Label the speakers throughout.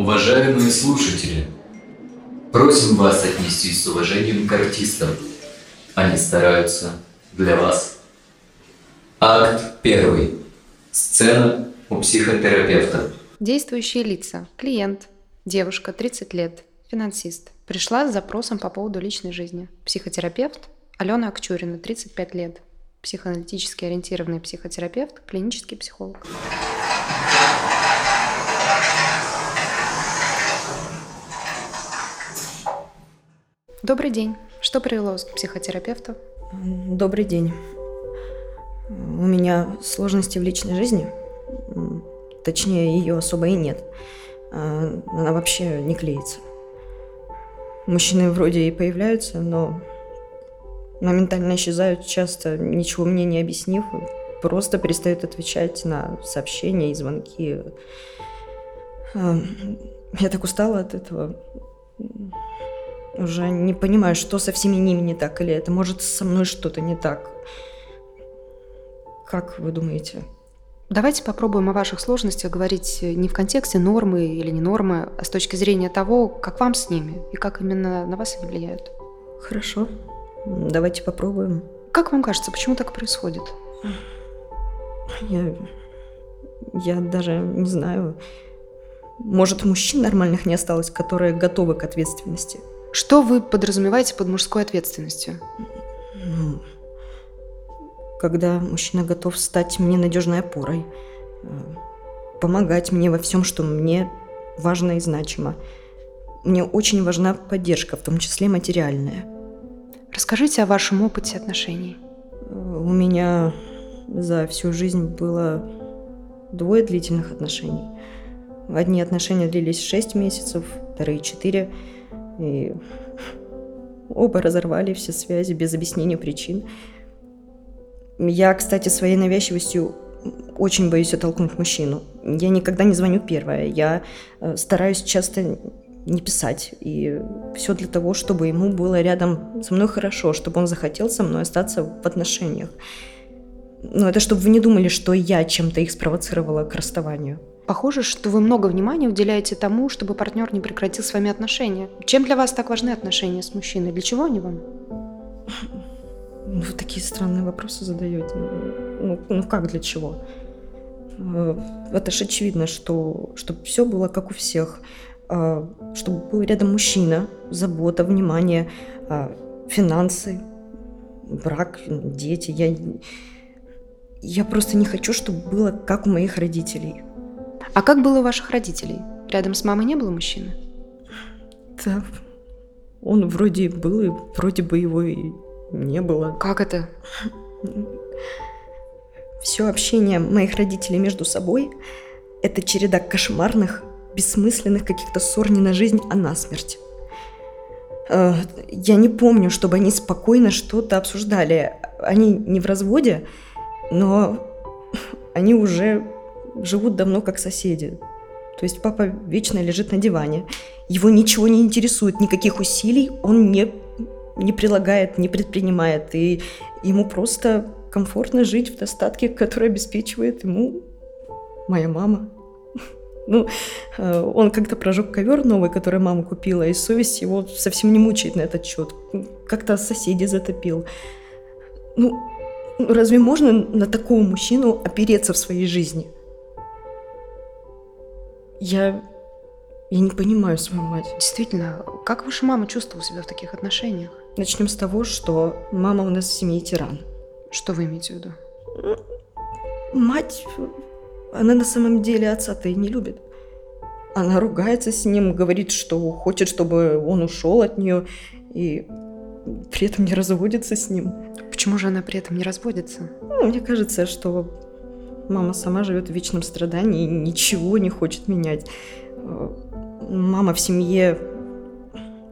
Speaker 1: Уважаемые слушатели, просим вас отнестись с уважением к артистам. Они стараются для вас. Акт первый. Сцена у психотерапевта.
Speaker 2: Действующие лица. Клиент. Девушка, 30 лет. Финансист. Пришла с запросом по поводу личной жизни. Психотерапевт. Алена Акчурина, 35 лет. Психоаналитически ориентированный психотерапевт, клинический психолог. Добрый день. Что привело вас к психотерапевту?
Speaker 3: Добрый день. У меня сложности в личной жизни. Точнее, ее особо и нет. А, Она вообще не клеится. Мужчины вроде и появляются, но моментально исчезают, часто ничего мне не объяснив, просто перестают отвечать на сообщения и звонки. Я так устала от этого. Уже не понимаю, что со всеми ними не так, или это может со мной что-то не так. Как вы думаете?
Speaker 2: Давайте попробуем о ваших сложностях говорить не в контексте нормы или не нормы, а с точки зрения того, как вам с ними и как именно на вас они влияют.
Speaker 3: Хорошо. Давайте попробуем.
Speaker 2: Как вам кажется, почему так происходит?
Speaker 3: Я, я даже не знаю. Может, мужчин нормальных не осталось, которые готовы к ответственности.
Speaker 2: Что вы подразумеваете под мужской ответственностью?
Speaker 3: Ну, когда мужчина готов стать мне надежной опорой, э, помогать мне во всем, что мне важно и значимо. Мне очень важна поддержка, в том числе материальная.
Speaker 2: Расскажите о вашем опыте отношений.
Speaker 3: Э, У меня за всю жизнь было двое длительных отношений. Одни отношения длились 6 месяцев, вторые 4. И оба разорвали все связи без объяснения причин. Я, кстати, своей навязчивостью очень боюсь оттолкнуть мужчину. Я никогда не звоню первая. Я э, стараюсь часто не писать. И все для того, чтобы ему было рядом со мной хорошо, чтобы он захотел со мной остаться в отношениях. Но это чтобы вы не думали, что я чем-то их спровоцировала к расставанию.
Speaker 2: Похоже, что вы много внимания уделяете тому, чтобы партнер не прекратил с вами отношения. Чем для вас так важны отношения с мужчиной? Для чего они вам?
Speaker 3: Ну, Вы такие странные вопросы задаете. Ну, ну как для чего? Э, Это же очевидно, что чтобы все было как у всех. А, Чтобы был рядом мужчина, забота, внимание, а, финансы, брак, дети. Я, я просто не хочу, чтобы было как у моих родителей.
Speaker 2: А как было у ваших родителей? Рядом с мамой не было мужчины?
Speaker 3: Да, он вроде был, и вроде бы его и не было.
Speaker 2: Как это?
Speaker 3: Все общение моих родителей между собой – это череда кошмарных, бессмысленных каких-то ссор не на жизнь, а на смерть. Э, Я не помню, чтобы они спокойно что-то обсуждали. Они не в разводе, но они уже живут давно как соседи. То есть папа вечно лежит на диване. Его ничего не интересует, никаких усилий он не, не прилагает, не предпринимает. И ему просто комфортно жить в достатке, который обеспечивает ему моя мама. Ну, э, он как-то прожег ковер новый, который мама купила, и совесть его совсем не мучает на этот счет. Как-то соседей затопил. Ну, разве можно на такого мужчину опереться в своей жизни? Я... Я не понимаю свою мать.
Speaker 2: Действительно, как ваша мама чувствовала себя в таких отношениях?
Speaker 3: Начнем с того, что мама у нас в семье тиран.
Speaker 2: Что вы имеете в виду?
Speaker 3: Мать, она на самом деле отца-то и не любит. Она ругается с ним, говорит, что хочет, чтобы он ушел от нее, и при этом не разводится с ним.
Speaker 2: Почему же она при этом не разводится?
Speaker 3: Ну, мне кажется, что мама сама живет в вечном страдании и ничего не хочет менять. Э, Мама в семье,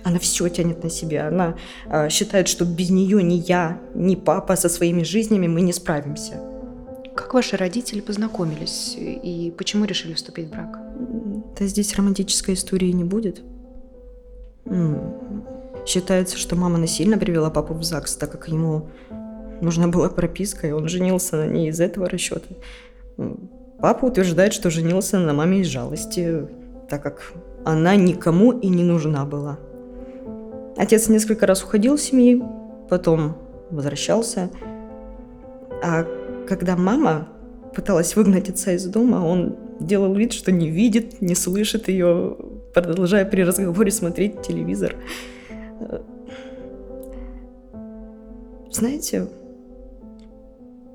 Speaker 3: она все тянет на себя. Она э, считает, что без нее ни я, ни папа со своими жизнями мы не справимся.
Speaker 2: Как ваши родители познакомились и почему решили вступить в брак?
Speaker 3: Да здесь романтической истории не будет. Считается, что мама насильно привела папу в ЗАГС, так как ему нужна была прописка, и он женился на ней из этого расчета. Папа утверждает, что женился на маме из жалости, так как она никому и не нужна была. Отец несколько раз уходил из семьи, потом возвращался. А когда мама пыталась выгнать отца из дома, он делал вид, что не видит, не слышит ее, продолжая при разговоре смотреть телевизор. Знаете,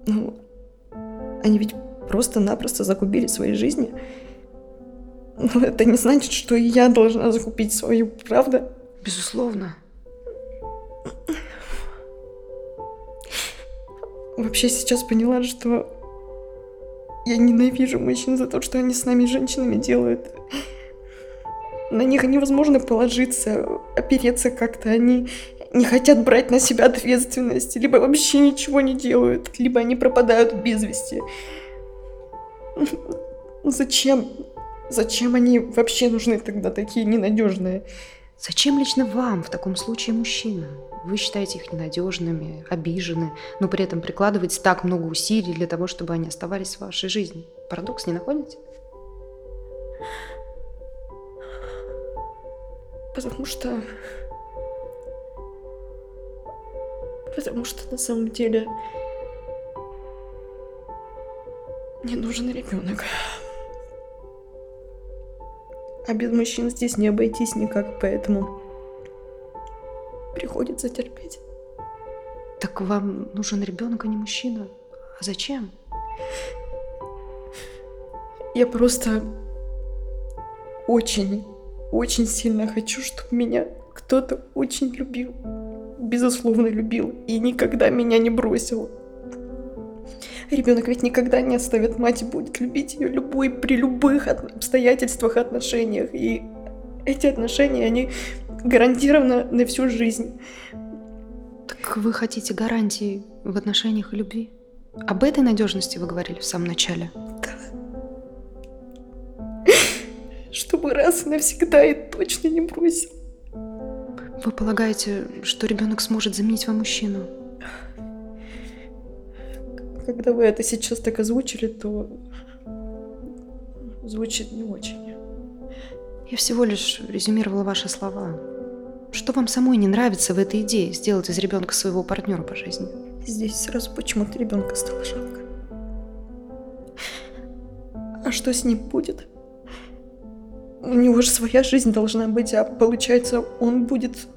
Speaker 3: ну, они ведь просто-напросто загубили свои жизни. Но это не значит, что и я должна загубить свою, правда?
Speaker 2: Безусловно.
Speaker 3: Вообще сейчас поняла, что я ненавижу мужчин за то, что они с нами, женщинами, делают. На них невозможно положиться, опереться как-то. Они не хотят брать на себя ответственность, либо вообще ничего не делают, либо они пропадают без вести. Зачем? Зачем они вообще нужны тогда такие ненадежные?
Speaker 2: Зачем лично вам в таком случае мужчина? Вы считаете их ненадежными, обижены, но при этом прикладываете так много усилий для того, чтобы они оставались в вашей жизни. Парадокс не находите?
Speaker 3: Потому что... Потому что на самом деле мне нужен ребенок. А без мужчин здесь не обойтись никак, поэтому приходится терпеть.
Speaker 2: Так вам нужен ребенок, а не мужчина. А зачем?
Speaker 3: Я просто очень, очень сильно хочу, чтобы меня кто-то очень любил. Безусловно любил. И никогда меня не бросил. Ребенок ведь никогда не оставит мать и будет любить ее любой при любых обстоятельствах, отношениях. И эти отношения, они гарантированы на всю жизнь.
Speaker 2: Так вы хотите гарантии в отношениях и любви? Об этой надежности вы говорили в самом начале.
Speaker 3: Чтобы раз и навсегда и точно не бросил.
Speaker 2: Вы полагаете, что ребенок сможет заменить вам мужчину?
Speaker 3: Когда вы это сейчас так озвучили, то звучит не очень.
Speaker 2: Я всего лишь резюмировала ваши слова. Что вам самой не нравится в этой идее сделать из ребенка своего партнера по жизни?
Speaker 3: Здесь сразу почему-то ребенка стало жалко. А что с ним будет? У него же своя жизнь должна быть, а получается, он будет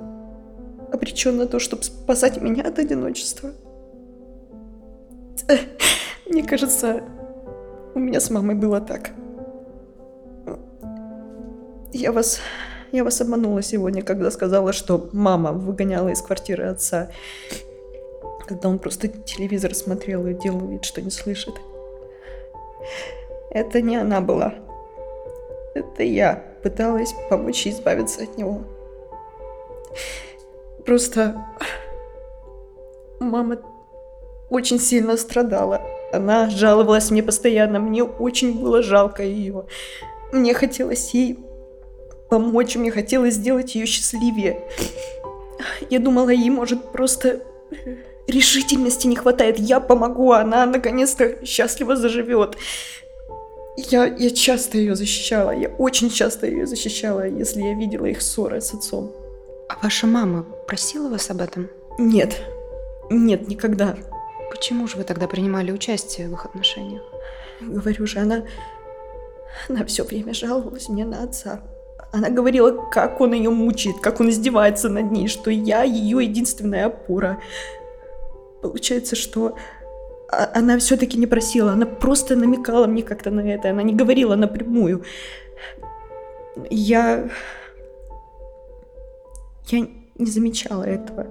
Speaker 3: обречен на то, чтобы спасать меня от одиночества. Мне кажется, у меня с мамой было так. Я вас, я вас обманула сегодня, когда сказала, что мама выгоняла из квартиры отца, когда он просто телевизор смотрел и делал вид, что не слышит. Это не она была. Это я пыталась помочь избавиться от него. Просто мама очень сильно страдала. Она жаловалась мне постоянно. Мне очень было жалко ее. Мне хотелось ей помочь, мне хотелось сделать ее счастливее. Я думала, ей может просто решительности не хватает. Я помогу, она наконец-то счастливо заживет. Я, я часто ее защищала, я очень часто ее защищала, если я видела их ссоры с отцом.
Speaker 2: А ваша мама просила вас об этом?
Speaker 3: Нет, нет, никогда.
Speaker 2: Почему же вы тогда принимали участие в их отношениях?
Speaker 3: Говорю же, она, она все время жаловалась мне на отца. Она говорила, как он ее мучает, как он издевается над ней, что я ее единственная опора. Получается, что а- она все-таки не просила, она просто намекала мне как-то на это, она не говорила напрямую. Я... Я не замечала этого.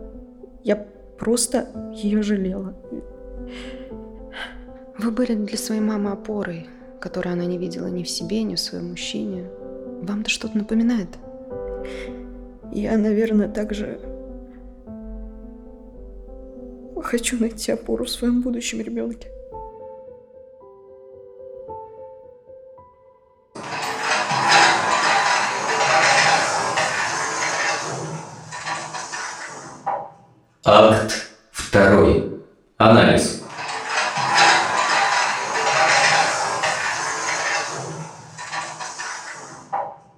Speaker 3: Я просто ее жалела.
Speaker 2: Вы были для своей мамы опорой, которую она не видела ни в себе, ни в своем мужчине. Вам-то что-то напоминает?
Speaker 3: Я, наверное, также хочу найти опору в своем будущем ребенке.
Speaker 1: Анализ.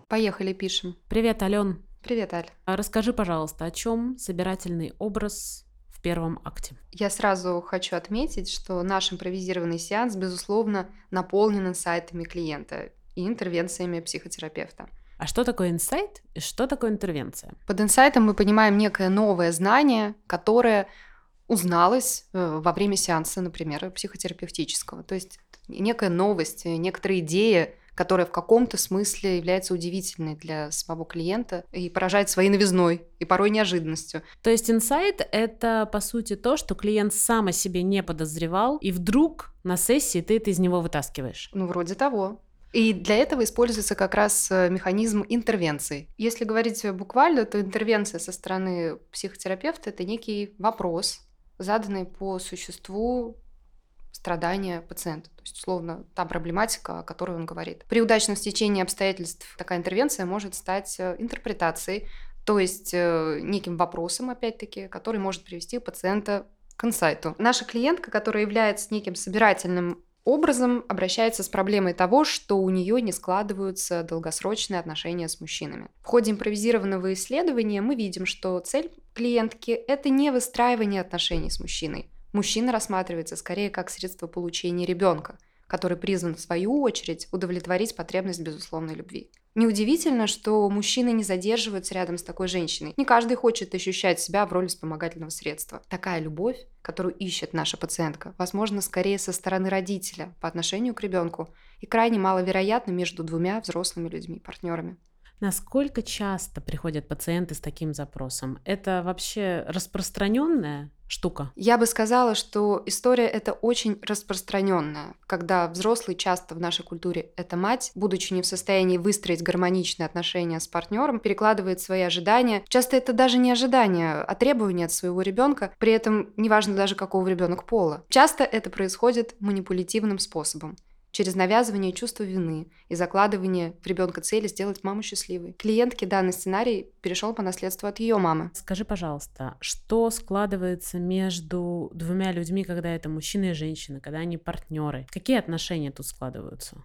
Speaker 2: Поехали, пишем.
Speaker 4: Привет, Ален.
Speaker 2: Привет, Аль.
Speaker 4: А расскажи, пожалуйста, о чем собирательный образ в первом акте?
Speaker 2: Я сразу хочу отметить, что наш импровизированный сеанс, безусловно, наполнен инсайтами клиента и интервенциями психотерапевта.
Speaker 4: А что такое инсайт и что такое интервенция?
Speaker 2: Под инсайтом мы понимаем некое новое знание, которое узналось э, во время сеанса, например, психотерапевтического. То есть некая новость, некоторая идея, которая в каком-то смысле является удивительной для самого клиента и поражает своей новизной и порой неожиданностью.
Speaker 4: То есть инсайт — это, по сути, то, что клиент сам о себе не подозревал, и вдруг на сессии ты это из него вытаскиваешь.
Speaker 2: Ну, вроде того. И для этого используется как раз э, механизм интервенции. Если говорить буквально, то интервенция со стороны психотерапевта – это некий вопрос, заданный по существу страдания пациента. То есть, условно, та проблематика, о которой он говорит. При удачном стечении обстоятельств такая интервенция может стать э, интерпретацией, то есть э, неким вопросом, опять-таки, который может привести пациента к инсайту. Наша клиентка, которая является неким собирательным образом обращается с проблемой того, что у нее не складываются долгосрочные отношения с мужчинами. В ходе импровизированного исследования мы видим, что цель клиентки – это не выстраивание отношений с мужчиной. Мужчина рассматривается скорее как средство получения ребенка, который призван в свою очередь удовлетворить потребность безусловной любви. Неудивительно, что мужчины не задерживаются рядом с такой женщиной. Не каждый хочет ощущать себя в роли вспомогательного средства. Такая любовь, которую ищет наша пациентка, возможно, скорее со стороны родителя по отношению к ребенку и крайне маловероятно между двумя взрослыми людьми, партнерами.
Speaker 4: Насколько часто приходят пациенты с таким запросом? Это вообще распространенная штука?
Speaker 2: Я бы сказала, что история это очень распространенная, когда взрослый часто в нашей культуре это мать, будучи не в состоянии выстроить гармоничные отношения с партнером, перекладывает свои ожидания. Часто это даже не ожидания, а требования от своего ребенка, при этом неважно даже какого ребенок пола. Часто это происходит манипулятивным способом через навязывание чувства вины и закладывание в ребенка цели сделать маму счастливой. Клиентке данный сценарий перешел по наследству от ее мамы.
Speaker 4: Скажи, пожалуйста, что складывается между двумя людьми, когда это мужчина и женщина, когда они партнеры? Какие отношения тут складываются?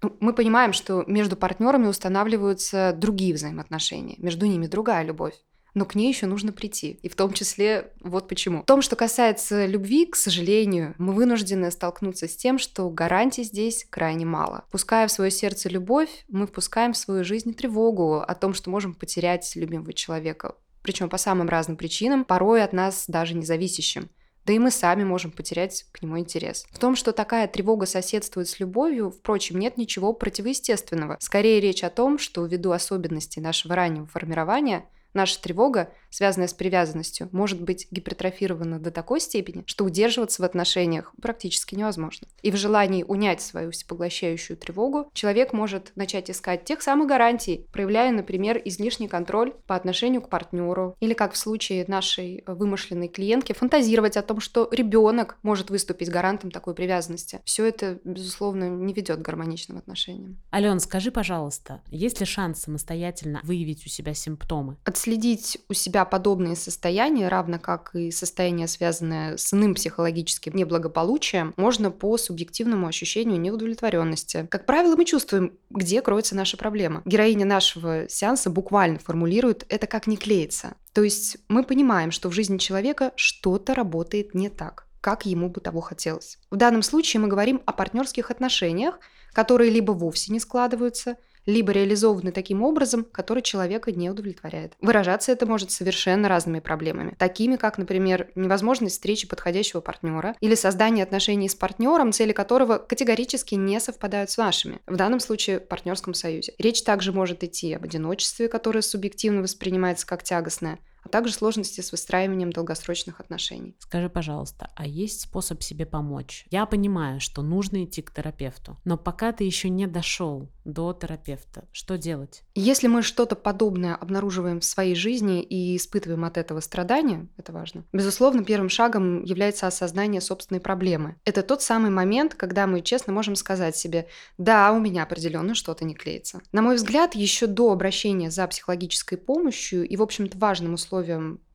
Speaker 2: Ну, мы понимаем, что между партнерами устанавливаются другие взаимоотношения, между ними другая любовь но к ней еще нужно прийти. И в том числе вот почему. В том, что касается любви, к сожалению, мы вынуждены столкнуться с тем, что гарантий здесь крайне мало. Пуская в свое сердце любовь, мы впускаем в свою жизнь тревогу о том, что можем потерять любимого человека. Причем по самым разным причинам, порой от нас даже независящим. Да и мы сами можем потерять к нему интерес. В том, что такая тревога соседствует с любовью, впрочем, нет ничего противоестественного. Скорее речь о том, что ввиду особенностей нашего раннего формирования Наша тревога, связанная с привязанностью, может быть гипертрофирована до такой степени, что удерживаться в отношениях практически невозможно. И в желании унять свою всепоглощающую тревогу человек может начать искать тех самых гарантий, проявляя, например, излишний контроль по отношению к партнеру, или, как в случае нашей вымышленной клиентки, фантазировать о том, что ребенок может выступить гарантом такой привязанности. Все это, безусловно, не ведет к гармоничным отношениям.
Speaker 4: Ален, скажи, пожалуйста, есть ли шанс самостоятельно выявить у себя симптомы?
Speaker 2: отследить у себя подобные состояния, равно как и состояние, связанное с иным психологическим неблагополучием, можно по субъективному ощущению неудовлетворенности. Как правило, мы чувствуем, где кроется наша проблема. Героиня нашего сеанса буквально формулирует это как не клеится. То есть мы понимаем, что в жизни человека что-то работает не так как ему бы того хотелось. В данном случае мы говорим о партнерских отношениях, которые либо вовсе не складываются, либо реализованы таким образом, который человека не удовлетворяет. Выражаться это может совершенно разными проблемами, такими как, например, невозможность встречи подходящего партнера или создание отношений с партнером, цели которого категорически не совпадают с вашими, в данном случае партнерском союзе. Речь также может идти об одиночестве, которое субъективно воспринимается как тягостное, а также сложности с выстраиванием долгосрочных отношений.
Speaker 4: Скажи, пожалуйста, а есть способ себе помочь? Я понимаю, что нужно идти к терапевту, но пока ты еще не дошел до терапевта, что делать?
Speaker 2: Если мы что-то подобное обнаруживаем в своей жизни и испытываем от этого страдания, это важно, безусловно, первым шагом является осознание собственной проблемы. Это тот самый момент, когда мы честно можем сказать себе, да, у меня определенно что-то не клеится. На мой взгляд, еще до обращения за психологической помощью и, в общем-то, важным условием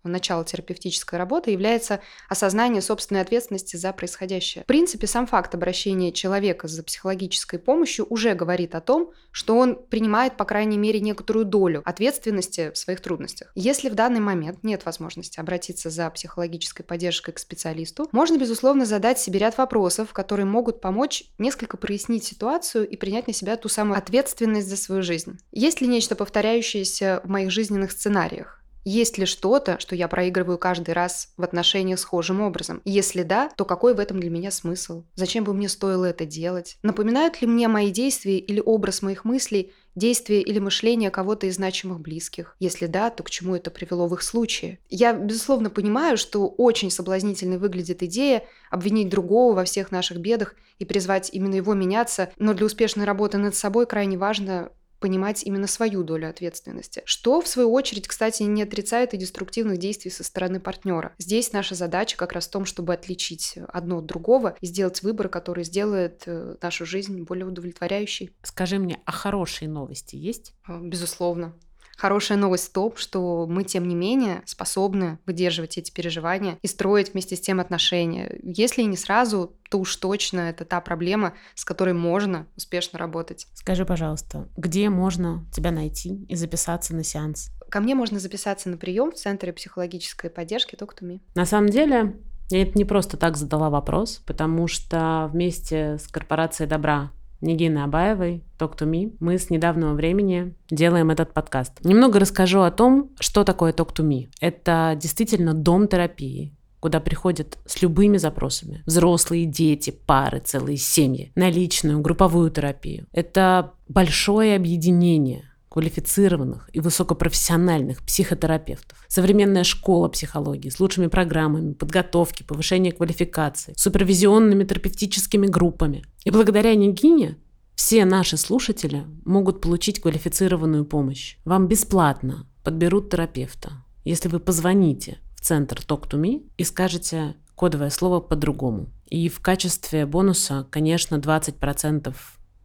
Speaker 2: начала терапевтической работы является осознание собственной ответственности за происходящее. В принципе, сам факт обращения человека за психологической помощью уже говорит о том, что он принимает, по крайней мере, некоторую долю ответственности в своих трудностях. Если в данный момент нет возможности обратиться за психологической поддержкой к специалисту, можно, безусловно, задать себе ряд вопросов, которые могут помочь несколько прояснить ситуацию и принять на себя ту самую ответственность за свою жизнь. Есть ли нечто повторяющееся в моих жизненных сценариях? Есть ли что-то, что я проигрываю каждый раз в отношениях схожим образом? Если да, то какой в этом для меня смысл? Зачем бы мне стоило это делать? Напоминают ли мне мои действия или образ моих мыслей действия или мышления кого-то из значимых близких? Если да, то к чему это привело в их случае? Я, безусловно, понимаю, что очень соблазнительной выглядит идея обвинить другого во всех наших бедах и призвать именно его меняться, но для успешной работы над собой крайне важно понимать именно свою долю ответственности. Что, в свою очередь, кстати, не отрицает и деструктивных действий со стороны партнера. Здесь наша задача как раз в том, чтобы отличить одно от другого и сделать выбор, который сделает э, нашу жизнь более удовлетворяющей.
Speaker 4: Скажи мне, а хорошие новости есть?
Speaker 2: Э, безусловно. Хорошая новость в том, что мы, тем не менее, способны выдерживать эти переживания и строить вместе с тем отношения. Если и не сразу, то уж точно это та проблема, с которой можно успешно работать.
Speaker 4: Скажи, пожалуйста, где можно тебя найти и записаться на сеанс?
Speaker 2: Ко мне можно записаться на прием в Центре психологической поддержки Me.
Speaker 4: На самом деле, я это не просто так задала вопрос, потому что вместе с корпорацией добра Нигины Абаевой, Talk to Me, мы с недавнего времени делаем этот подкаст. Немного расскажу о том, что такое Talk to Me. Это действительно дом терапии, куда приходят с любыми запросами. Взрослые, дети, пары, целые семьи. На личную, групповую терапию. Это большое объединение квалифицированных и высокопрофессиональных психотерапевтов. Современная школа психологии с лучшими программами подготовки, повышения квалификации, супервизионными терапевтическими группами. И благодаря Нигине все наши слушатели могут получить квалифицированную помощь. Вам бесплатно подберут терапевта, если вы позвоните в центр Talk to Me и скажете кодовое слово по-другому. И в качестве бонуса, конечно, 20%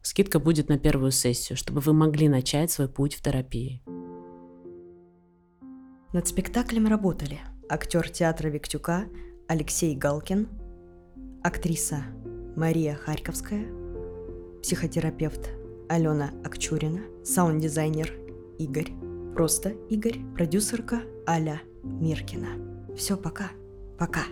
Speaker 4: Скидка будет на первую сессию, чтобы вы могли начать свой путь в терапии.
Speaker 3: Над спектаклем работали актер театра Виктюка Алексей Галкин, актриса Мария Харьковская, психотерапевт Алена Акчурина, саунд-дизайнер Игорь, просто Игорь, продюсерка Аля Миркина. Все, пока. Пока.